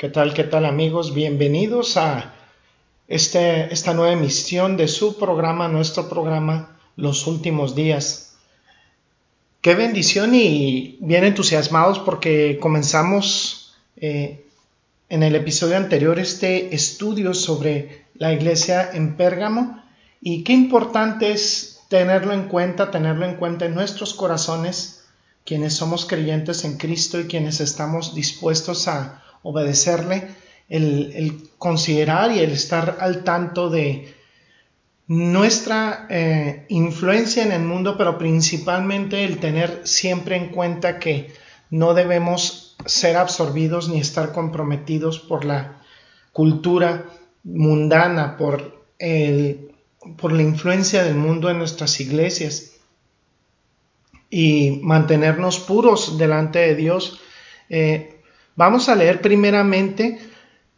¿Qué tal, qué tal amigos? Bienvenidos a este, esta nueva emisión de su programa, nuestro programa, Los Últimos Días. Qué bendición y bien entusiasmados porque comenzamos eh, en el episodio anterior este estudio sobre la iglesia en Pérgamo y qué importante es tenerlo en cuenta, tenerlo en cuenta en nuestros corazones, quienes somos creyentes en Cristo y quienes estamos dispuestos a obedecerle, el, considerar y el estar al tanto de nuestra eh, influencia en el mundo, pero principalmente el tener siempre en cuenta que no debemos ser absorbidos ni estar comprometidos por la cultura mundana, por, el, por la influencia del mundo en nuestras iglesias y mantenernos puros delante de Dios. Eh, Vamos a leer primeramente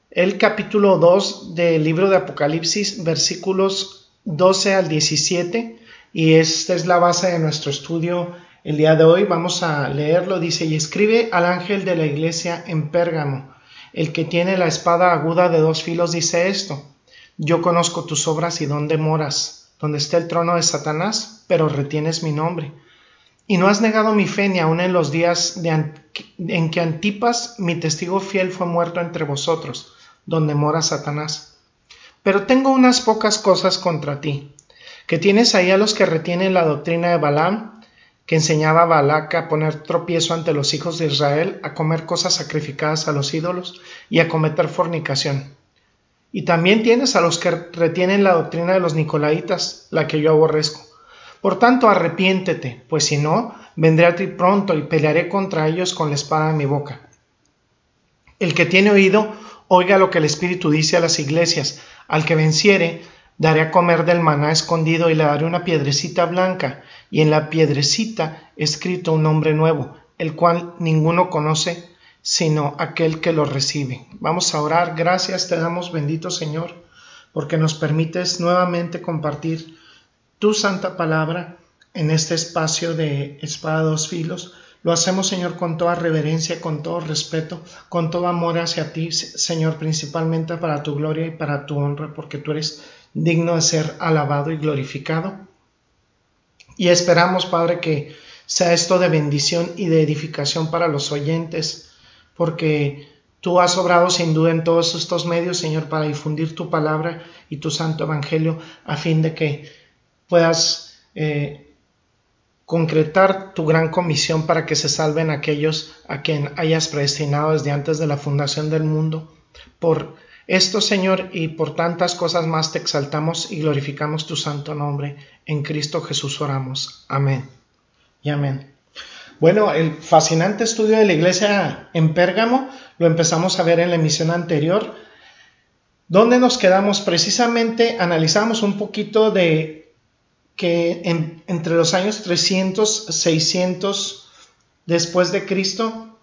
el capítulo 2 del libro de Apocalipsis, versículos 12 al 17, y esta es la base de nuestro estudio el día de hoy. Vamos a leerlo. Dice, y escribe al ángel de la iglesia en Pérgamo, el que tiene la espada aguda de dos filos, dice esto, yo conozco tus obras y dónde moras, donde está el trono de Satanás, pero retienes mi nombre y no has negado mi fe ni aun en los días en que Antipas, mi testigo fiel, fue muerto entre vosotros, donde mora Satanás. Pero tengo unas pocas cosas contra ti, que tienes ahí a los que retienen la doctrina de Balaam, que enseñaba a Balac a poner tropiezo ante los hijos de Israel, a comer cosas sacrificadas a los ídolos y a cometer fornicación. Y también tienes a los que retienen la doctrina de los Nicolaitas, la que yo aborrezco por tanto, arrepiéntete, pues si no, vendré a ti pronto y pelearé contra ellos con la espada en mi boca. El que tiene oído, oiga lo que el Espíritu dice a las iglesias. Al que venciere, daré a comer del maná escondido y le daré una piedrecita blanca, y en la piedrecita escrito un nombre nuevo, el cual ninguno conoce sino aquel que lo recibe. Vamos a orar. Gracias te damos, bendito Señor, porque nos permites nuevamente compartir tu santa palabra en este espacio de espada dos filos. Lo hacemos, Señor, con toda reverencia, con todo respeto, con todo amor hacia ti, Señor, principalmente para tu gloria y para tu honra, porque tú eres digno de ser alabado y glorificado. Y esperamos, Padre, que sea esto de bendición y de edificación para los oyentes, porque tú has obrado sin duda en todos estos medios, Señor, para difundir tu palabra y tu santo evangelio, a fin de que puedas eh, concretar tu gran comisión para que se salven aquellos a quien hayas predestinado desde antes de la fundación del mundo. Por esto, Señor, y por tantas cosas más te exaltamos y glorificamos tu santo nombre. En Cristo Jesús oramos. Amén. Y amén. Bueno, el fascinante estudio de la iglesia en Pérgamo lo empezamos a ver en la emisión anterior, donde nos quedamos precisamente, analizamos un poquito de que entre los años 300, 600 después de Cristo,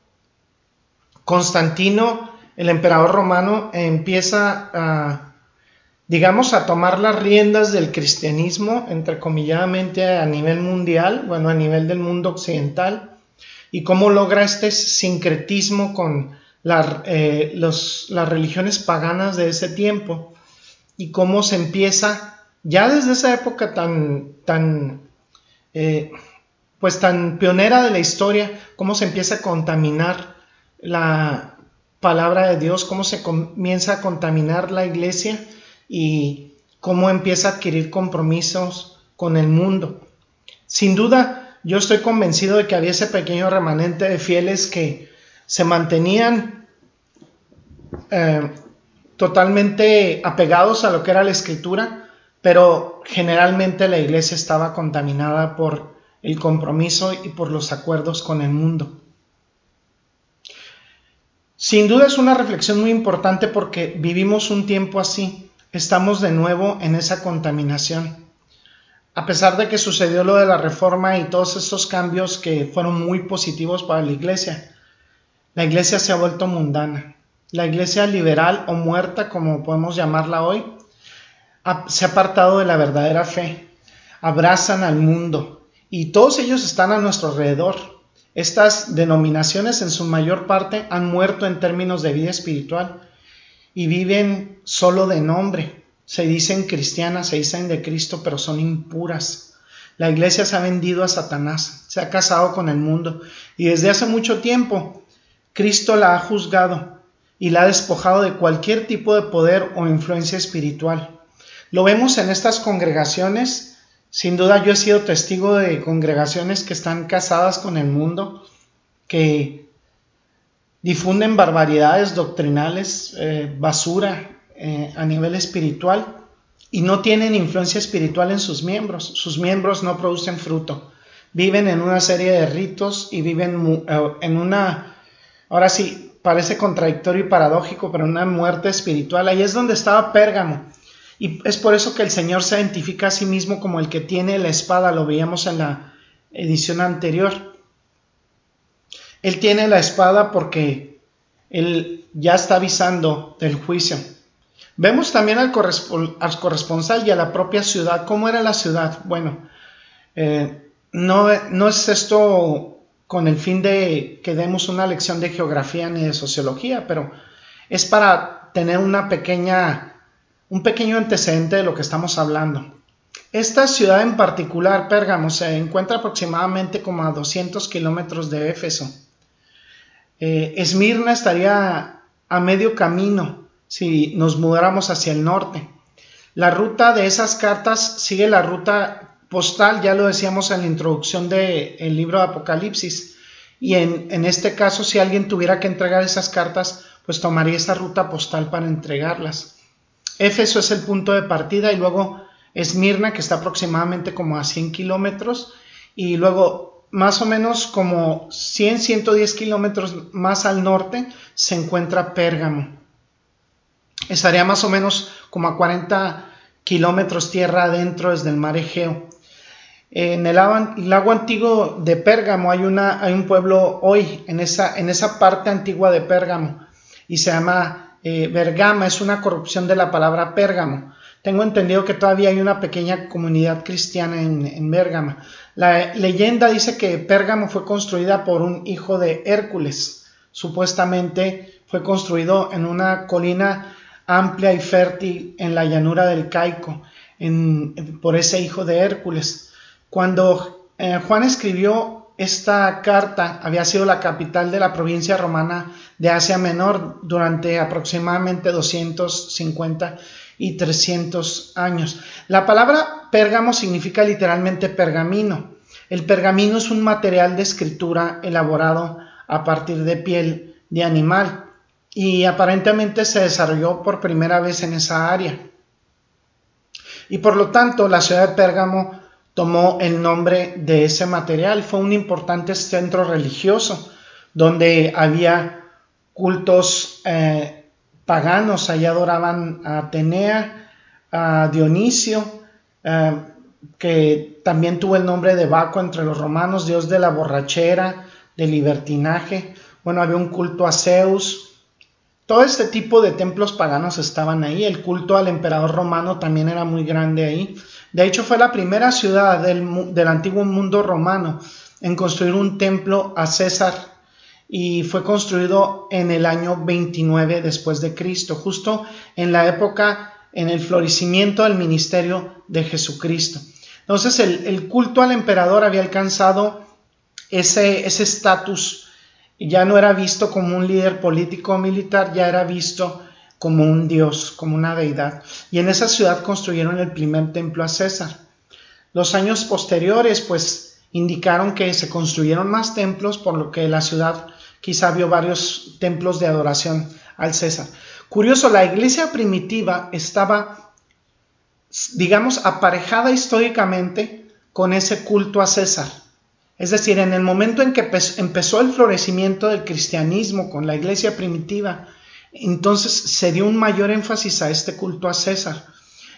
Constantino, el emperador romano, empieza a, digamos, a tomar las riendas del cristianismo, entrecomilladamente a nivel mundial, bueno, a nivel del mundo occidental, y cómo logra este sincretismo con eh, las religiones paganas de ese tiempo, y cómo se empieza ya desde esa época tan, tan, eh, pues tan pionera de la historia, cómo se empieza a contaminar la palabra de Dios, cómo se comienza a contaminar la iglesia y cómo empieza a adquirir compromisos con el mundo. Sin duda, yo estoy convencido de que había ese pequeño remanente de fieles que se mantenían eh, totalmente apegados a lo que era la escritura, pero generalmente la iglesia estaba contaminada por el compromiso y por los acuerdos con el mundo. Sin duda es una reflexión muy importante porque vivimos un tiempo así, estamos de nuevo en esa contaminación. A pesar de que sucedió lo de la reforma y todos estos cambios que fueron muy positivos para la iglesia, la iglesia se ha vuelto mundana. La iglesia liberal o muerta, como podemos llamarla hoy, se ha apartado de la verdadera fe. Abrazan al mundo y todos ellos están a nuestro alrededor. Estas denominaciones en su mayor parte han muerto en términos de vida espiritual y viven solo de nombre. Se dicen cristianas, se dicen de Cristo, pero son impuras. La iglesia se ha vendido a Satanás, se ha casado con el mundo y desde hace mucho tiempo Cristo la ha juzgado y la ha despojado de cualquier tipo de poder o influencia espiritual. Lo vemos en estas congregaciones. Sin duda yo he sido testigo de congregaciones que están casadas con el mundo, que difunden barbaridades doctrinales, eh, basura eh, a nivel espiritual y no tienen influencia espiritual en sus miembros. Sus miembros no producen fruto. Viven en una serie de ritos y viven eh, en una, ahora sí, parece contradictorio y paradójico, pero una muerte espiritual. Ahí es donde estaba Pérgamo. Y es por eso que el Señor se identifica a sí mismo como el que tiene la espada, lo veíamos en la edición anterior. Él tiene la espada porque él ya está avisando del juicio. Vemos también al, corresponsal y a la propia ciudad. ¿Cómo era la ciudad? Bueno, eh, no, no es esto con el fin de que demos una lección de geografía ni de sociología, pero es para tener una pequeña, un pequeño antecedente de lo que estamos hablando. Esta ciudad en particular, Pérgamo, se encuentra aproximadamente como a 200 kilómetros de Éfeso. Eh, Esmirna estaría a medio camino si nos mudáramos hacia el norte. La ruta de esas cartas sigue la ruta postal, ya lo decíamos en la introducción del libro de Apocalipsis. Y en, en, este caso, si alguien tuviera que entregar esas cartas, pues tomaría esa ruta postal para entregarlas. Éfeso es el punto de partida y luego Esmirna, que está aproximadamente como a 100 kilómetros, y luego más o menos como 100, 110 kilómetros más al norte se encuentra Pérgamo. Estaría más o menos como a 40 kilómetros tierra adentro desde el mar Egeo. En el lago, antiguo de Pérgamo hay, una, hay un pueblo hoy, en esa, en esa parte antigua de Pérgamo, y se llama eh, Bergama, es una corrupción de la palabra Pérgamo. Tengo entendido que todavía hay una pequeña comunidad cristiana en, en Bérgama. La leyenda dice que Pérgamo fue construida por un hijo de Hércules. Supuestamente fue construido en una colina amplia y fértil en la llanura del Caico, por ese hijo de Hércules. Cuando eh, Juan escribió esta carta, había sido la capital de la provincia romana de Asia Menor durante aproximadamente 250 y 300 años. La palabra pérgamo significa literalmente pergamino. El pergamino es un material de escritura elaborado a partir de piel de animal y aparentemente se desarrolló por primera vez en esa área. Y por lo tanto, la ciudad de Pérgamo tomó el nombre de ese material. Fue un importante centro religioso donde había cultos eh, paganos. Allí adoraban a Atenea, a Dionisio, eh, que también tuvo el nombre de Baco entre los romanos, dios de la borrachera, del libertinaje. Bueno, había un culto a Zeus. Todo este tipo de templos paganos estaban ahí. El culto al emperador romano también era muy grande ahí. De hecho, fue la primera ciudad del, antiguo mundo romano en construir un templo a César y fue construido en el año 29 después de Cristo, justo en la época en el florecimiento del ministerio de Jesucristo. Entonces el, culto al emperador había alcanzado ese estatus, ya no era visto como un líder político o militar, ya era visto como un dios, como una deidad. Y en esa ciudad construyeron el primer templo a César. Los años posteriores, pues, indicaron que se construyeron más templos, por lo que la ciudad quizá vio varios templos de adoración al César. Curioso, la iglesia primitiva estaba, digamos, aparejada históricamente con ese culto a César. Es decir, en el momento en que empezó el florecimiento del cristianismo con la iglesia primitiva, entonces se dio un mayor énfasis a este culto a César.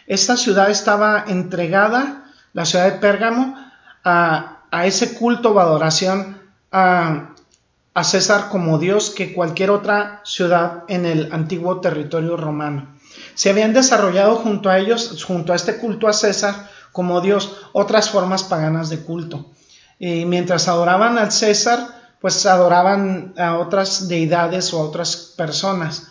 Esta ciudad estaba entregada, la ciudad de Pérgamo, a, ese culto o adoración a, a César como Dios que cualquier otra ciudad en el antiguo territorio romano. Se habían desarrollado junto a ellos, junto a este culto a César como Dios, otras formas paganas de culto. Y mientras adoraban al César, pues adoraban a otras deidades o a otras personas.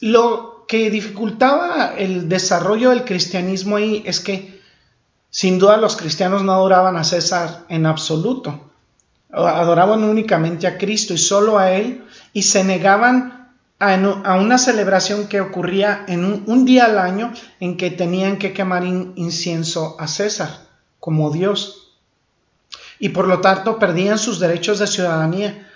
Lo que dificultaba el desarrollo del cristianismo ahí es que sin duda los cristianos no adoraban a César en absoluto. Adoraban únicamente a Cristo y solo a Él y se negaban a, una celebración que ocurría en un, día al año en que tenían que quemar incienso a César como Dios y por lo tanto perdían sus derechos de ciudadanía,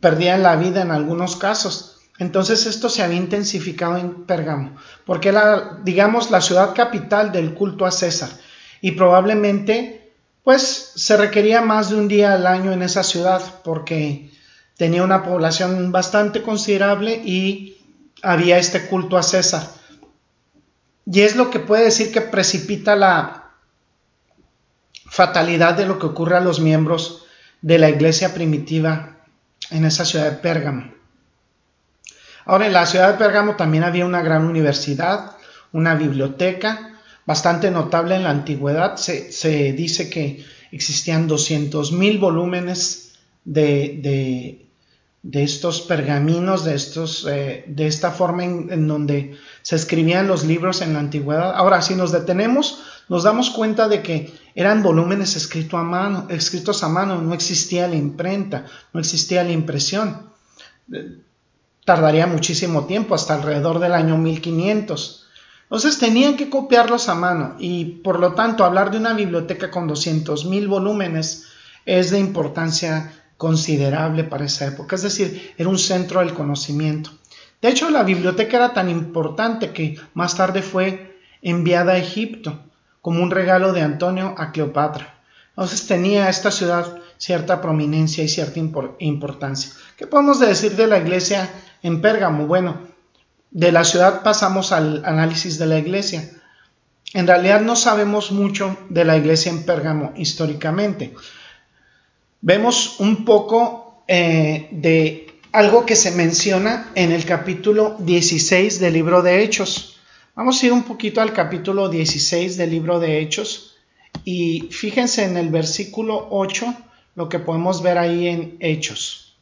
perdían la vida en algunos casos. Entonces esto se había intensificado en Pérgamo, porque era, digamos, la ciudad capital del culto a César y probablemente pues se requería más de un día al año en esa ciudad porque tenía una población bastante considerable y había este culto a César. Y es lo que puede decir que precipita la fatalidad de lo que ocurre a los miembros de la iglesia primitiva en esa ciudad de Pérgamo. Ahora, en la ciudad de Pérgamo también había una gran universidad, una biblioteca, bastante notable en la antigüedad. Se, dice que existían 200.000 volúmenes de, de, estos pergaminos, eh, de esta forma en donde se escribían los libros en la antigüedad. Ahora, si nos detenemos nos damos cuenta de que eran volúmenes escritos a mano, escritos a mano, no existía la imprenta, no existía la impresión. Tardaría muchísimo tiempo, hasta alrededor del año 1500. Entonces tenían que copiarlos a mano y por lo tanto hablar de una biblioteca con 200.000 volúmenes es de importancia considerable para esa época, es decir, era un centro del conocimiento. De hecho, la biblioteca era tan importante que más tarde fue enviada a Egipto como un regalo de Antonio a Cleopatra. Entonces tenía esta ciudad cierta prominencia y cierta importancia. ¿Qué podemos decir de la iglesia en Pérgamo? Bueno, de la ciudad pasamos al análisis de la iglesia. En realidad no sabemos mucho de la iglesia en Pérgamo históricamente. Vemos un poco eh, de algo que se menciona en el capítulo 16 del libro de Hechos. Vamos a ir un poquito al capítulo 16 del libro de Hechos y fíjense en el versículo 8 lo que podemos ver ahí en Hechos.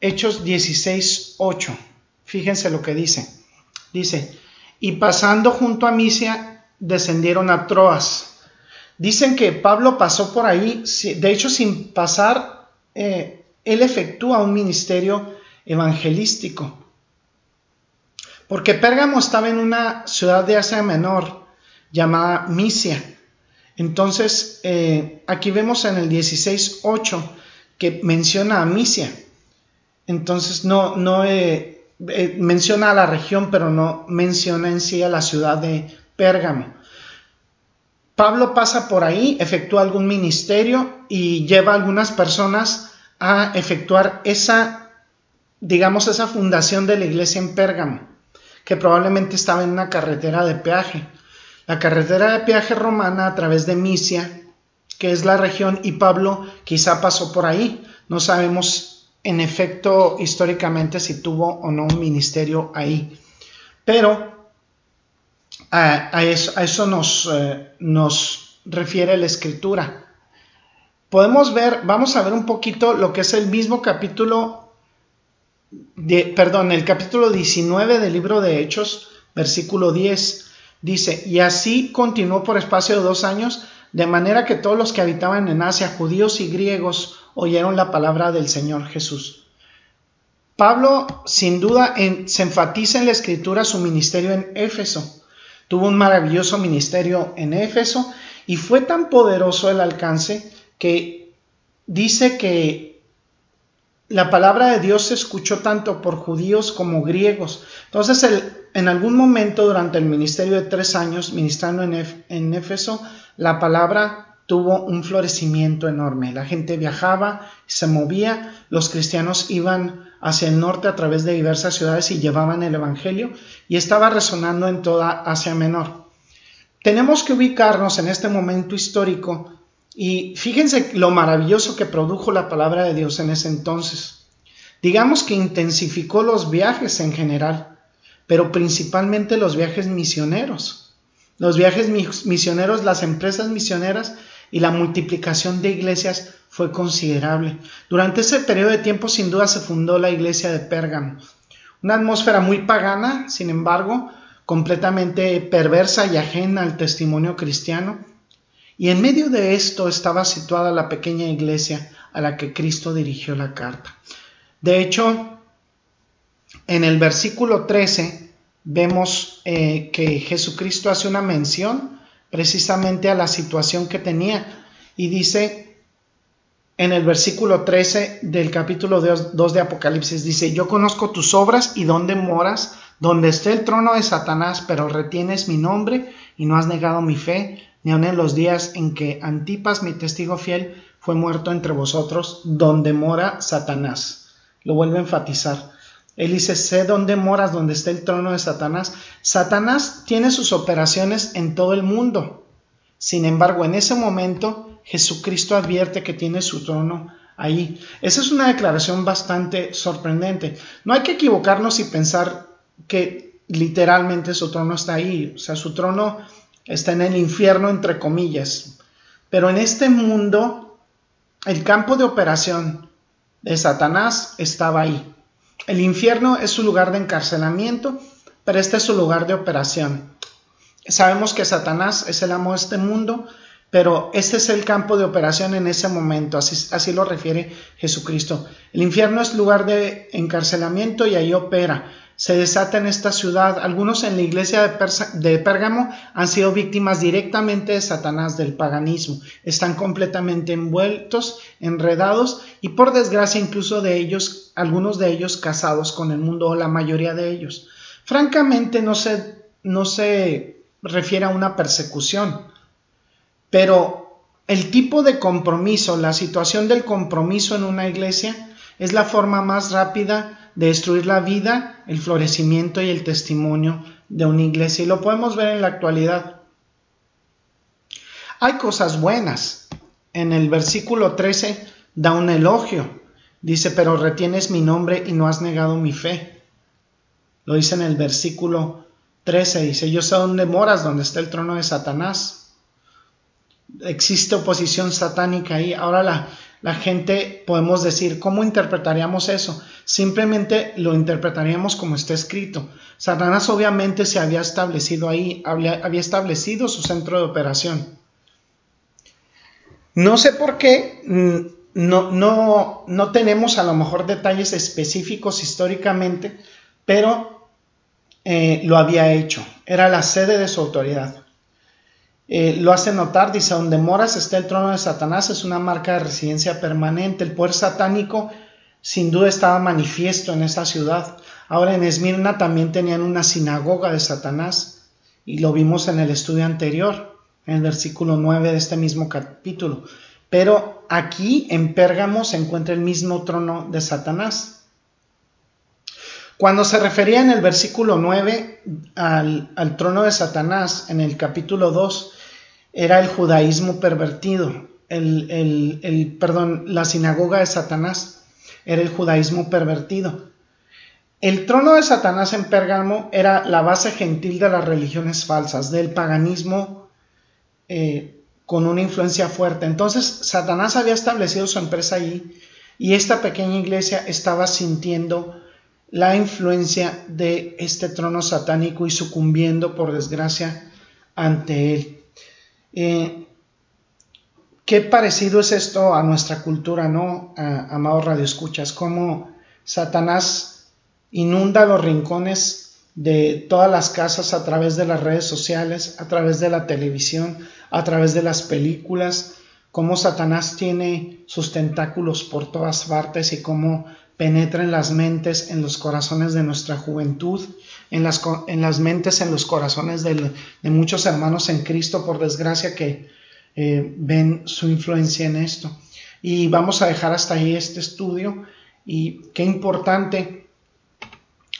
Hechos 16, 8. Fíjense lo que dice. Dice, y pasando junto a Misia, descendieron a Troas. Dicen que Pablo pasó por ahí, de hecho sin pasar, eh, él efectúa un ministerio evangelístico porque Pérgamo estaba en una ciudad de Asia Menor llamada Misia. Entonces, eh, aquí vemos en el 16.8 que menciona a Misia. Entonces, no, no eh, eh, menciona a la región, pero no menciona en sí a la ciudad de Pérgamo. Pablo pasa por ahí, efectúa algún ministerio y lleva a algunas personas a efectuar esa, digamos, esa fundación de la iglesia en Pérgamo que probablemente estaba en una carretera de peaje. La carretera de peaje romana a través de Misia, que es la región, y Pablo quizá pasó por ahí. No sabemos en efecto históricamente si tuvo o no un ministerio ahí. Pero a, eso, eh, nos refiere la escritura. Podemos ver, vamos a ver un poquito lo que es el mismo capítulo perdón, el capítulo 19 del libro de Hechos, versículo 10, dice, y así continuó por espacio de dos años, de manera que todos los que habitaban en Asia, judíos y griegos, oyeron la palabra del Señor Jesús. Pablo, sin duda, se enfatiza en la escritura su ministerio en Éfeso. Tuvo un maravilloso ministerio en Éfeso y fue tan poderoso el alcance que dice que la palabra de Dios se escuchó tanto por judíos como griegos. Entonces, en algún momento durante el ministerio de tres años, ministrando en, en Éfeso, la palabra tuvo un florecimiento enorme. La gente viajaba, se movía, los cristianos iban hacia el norte a través de diversas ciudades y llevaban el Evangelio y estaba resonando en toda Asia Menor. Tenemos que ubicarnos en este momento histórico y fíjense lo maravilloso que produjo la palabra de Dios en ese entonces. Digamos que intensificó los viajes en general, pero principalmente los viajes misioneros. Los viajes misioneros, las empresas misioneras y la multiplicación de iglesias fue considerable. Durante ese periodo de tiempo sin duda se fundó la iglesia de Pérgamo. Una atmósfera muy pagana, sin embargo, completamente perversa y ajena al testimonio cristiano. Y en medio de esto estaba situada la pequeña iglesia a la que Cristo dirigió la carta. De hecho, en el versículo 13 vemos eh, que Jesucristo hace una mención precisamente a la situación que tenía y dice en el versículo 13 del capítulo 2 de Apocalipsis, dice, yo conozco tus obras y dónde moras, donde esté el trono de Satanás, pero retienes mi nombre y no has negado mi fe, ni aun en los días en que Antipas, mi testigo fiel, fue muerto entre vosotros, donde mora Satanás. Lo vuelve a enfatizar. Él dice, sé dónde moras, donde está el trono de Satanás. Satanás tiene sus operaciones en todo el mundo. Sin embargo, en ese momento, Jesucristo advierte que tiene su trono ahí. Esa es una declaración bastante sorprendente. No hay que equivocarnos y pensar que literalmente su trono está ahí. O sea, su trono está en el infierno, entre comillas. Pero en este mundo, el campo de operación de Satanás estaba ahí. El infierno es su lugar de encarcelamiento, pero este es su lugar de operación. Sabemos que Satanás es el amo de este mundo, pero este es el campo de operación en ese momento, así, así, lo refiere Jesucristo. El infierno es lugar de encarcelamiento y ahí opera se desata en esta ciudad. Algunos en la iglesia de, Pérgamo han sido víctimas directamente de Satanás, del paganismo. Están completamente envueltos, enredados y por desgracia incluso de ellos, algunos de ellos casados con el mundo o la mayoría de ellos. Francamente no se, no se refiere a una persecución, pero el tipo de compromiso, la situación del compromiso en una iglesia es la forma más rápida de destruir la vida, el florecimiento y el testimonio de una iglesia. Y lo podemos ver en la actualidad. Hay cosas buenas. En el versículo 13 da un elogio. Dice, pero retienes mi nombre y no has negado mi fe. Lo dice en el versículo 13. Dice, yo sé dónde moras, donde está el trono de Satanás. Existe oposición satánica ahí. Ahora la, la gente podemos decir, ¿cómo interpretaríamos eso? Simplemente lo interpretaríamos como está escrito. Satanás obviamente se había establecido ahí, había, establecido su centro de operación. No sé por qué, mm, no, no, no tenemos a lo mejor detalles específicos históricamente, pero eh, lo había hecho. Era la sede de su autoridad. Eh, lo hace notar, dice, donde moras está el trono de Satanás, es una marca de residencia permanente. El poder satánico sin duda estaba manifiesto en esa ciudad. Ahora en Esmirna también tenían una sinagoga de Satanás y lo vimos en el estudio anterior, en el versículo 9 de este mismo capítulo. Pero aquí en Pérgamo se encuentra el mismo trono de Satanás. Cuando se refería en el versículo 9 al, al trono de Satanás, en el capítulo 2, era el judaísmo pervertido, el, perdón, la sinagoga de Satanás era el judaísmo pervertido. El trono de Satanás en Pérgamo era la base gentil de las religiones falsas, del paganismo eh, con una influencia fuerte. Entonces Satanás había establecido su empresa allí y esta pequeña iglesia estaba sintiendo la influencia de este trono satánico y sucumbiendo por desgracia ante él. Eh, qué parecido es esto a nuestra cultura, ¿no? amados radioescuchas, cómo Satanás inunda los rincones de todas las casas a través de las redes sociales, a través de la televisión, a través de las películas, cómo Satanás tiene sus tentáculos por todas partes y cómo penetra en las mentes, en los corazones de nuestra juventud en las, en las mentes, en los corazones de, muchos hermanos en Cristo, por desgracia, que eh, ven su influencia en esto. Y vamos a dejar hasta ahí este estudio. Y qué importante.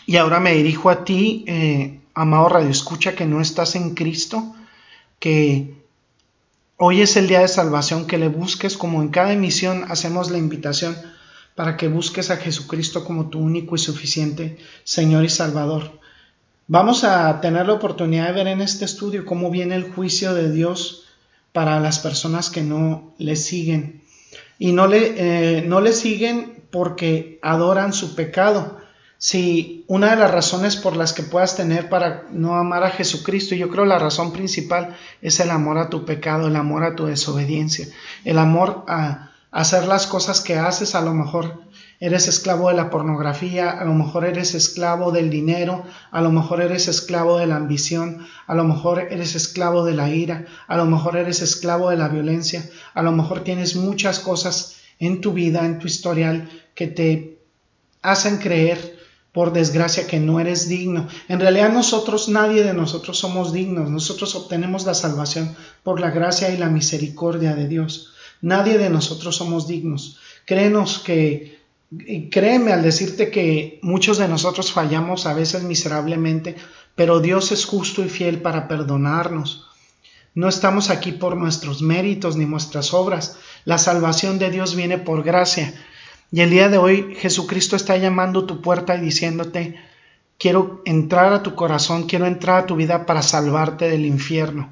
Y ahora me dirijo a ti, eh, amado Radio Escucha, que no estás en Cristo, que hoy es el día de salvación, que le busques como en cada emisión hacemos la invitación para que busques a Jesucristo como tu único y suficiente Señor y Salvador. Vamos a tener la oportunidad de ver en este estudio cómo viene el juicio de Dios para las personas que no le siguen. Y no le, eh, no le siguen porque adoran su pecado. Si una de las razones por las que puedas tener para no amar a Jesucristo, yo creo la razón principal es el amor a tu pecado, el amor a tu desobediencia, el amor a hacer las cosas que haces, a lo mejor eres esclavo de la pornografía, a lo mejor eres esclavo del dinero, a lo mejor eres esclavo de la ambición, a lo mejor eres esclavo de la ira, a lo mejor eres esclavo de la violencia, a lo mejor tienes muchas cosas en tu vida, en tu historial, que te hacen creer, por desgracia, que no eres digno. En realidad nosotros, nadie de nosotros somos dignos, nosotros obtenemos la salvación por la gracia y la misericordia de Dios. Nadie de nosotros somos dignos. Créenos que, créeme al decirte que muchos de nosotros fallamos a veces miserablemente, pero Dios es justo y fiel para perdonarnos. No estamos aquí por nuestros méritos ni nuestras obras. La salvación de Dios viene por gracia. Y el día de hoy Jesucristo está llamando tu puerta y diciéndote, quiero entrar a tu corazón, quiero entrar a tu vida para salvarte del infierno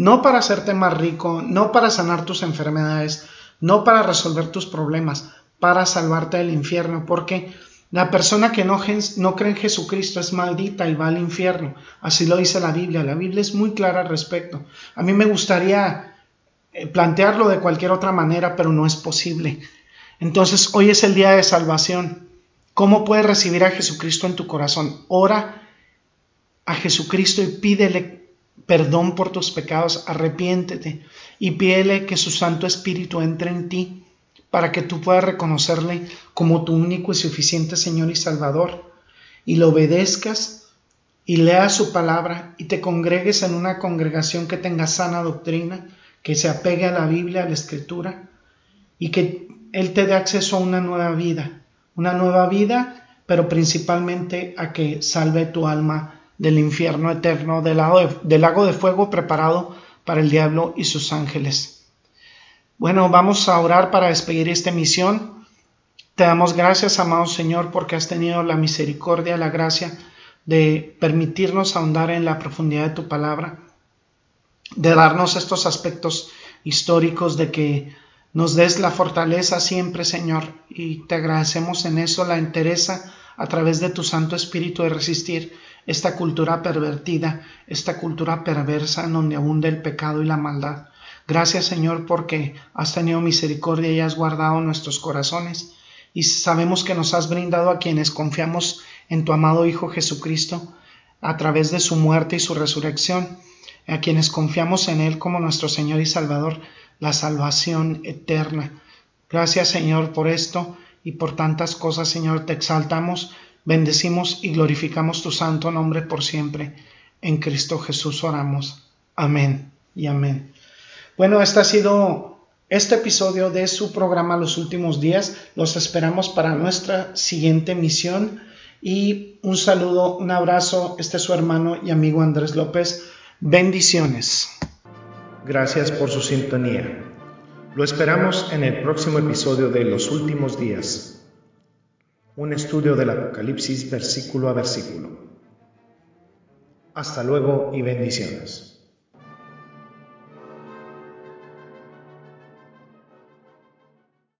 no para hacerte más rico, no para sanar tus enfermedades, no para resolver tus problemas, para salvarte del infierno, porque la persona que no, no, cree en Jesucristo es maldita y va al infierno. Así lo dice la Biblia. La Biblia es muy clara al respecto. A mí me gustaría eh, plantearlo de cualquier otra manera, pero no es posible. Entonces, hoy es el día de salvación. ¿Cómo puedes recibir a Jesucristo en tu corazón? Ora a Jesucristo y pídele perdón por tus pecados, arrepiéntete y pídele que su Santo Espíritu entre en ti para que tú puedas reconocerle como tu único y suficiente Señor y Salvador y lo obedezcas y leas su palabra y te congregues en una congregación que tenga sana doctrina, que se apegue a la Biblia, a la Escritura y que Él te dé acceso a una nueva vida, una nueva vida, pero principalmente a que salve tu alma del infierno eterno, del lago, de, lago de fuego preparado para el diablo y sus ángeles. Bueno, vamos a orar para despedir esta misión. Te damos gracias, amado Señor, porque has tenido la misericordia, la gracia de permitirnos ahondar en la profundidad de tu palabra, de darnos estos aspectos históricos, de que nos des la fortaleza siempre, Señor, y te agradecemos en eso la entereza a través de tu Santo Espíritu de resistir esta cultura pervertida, esta cultura perversa en donde abunda el pecado y la maldad. Gracias Señor porque has tenido misericordia y has guardado nuestros corazones y sabemos que nos has brindado a quienes confiamos en tu amado Hijo Jesucristo a través de su muerte y su resurrección, a quienes confiamos en Él como nuestro Señor y Salvador, la salvación eterna. Gracias Señor por esto y por tantas cosas Señor, te exaltamos Bendecimos y glorificamos tu santo nombre por siempre. En Cristo Jesús oramos. Amén y amén. Bueno, este ha sido este episodio de su programa Los Últimos Días. Los esperamos para nuestra siguiente misión. Y un saludo, un abrazo. Este es su hermano y amigo Andrés López. Bendiciones. Gracias por su sintonía. Lo esperamos en el próximo episodio de Los Últimos Días un estudio del Apocalipsis versículo a versículo. Hasta luego y bendiciones.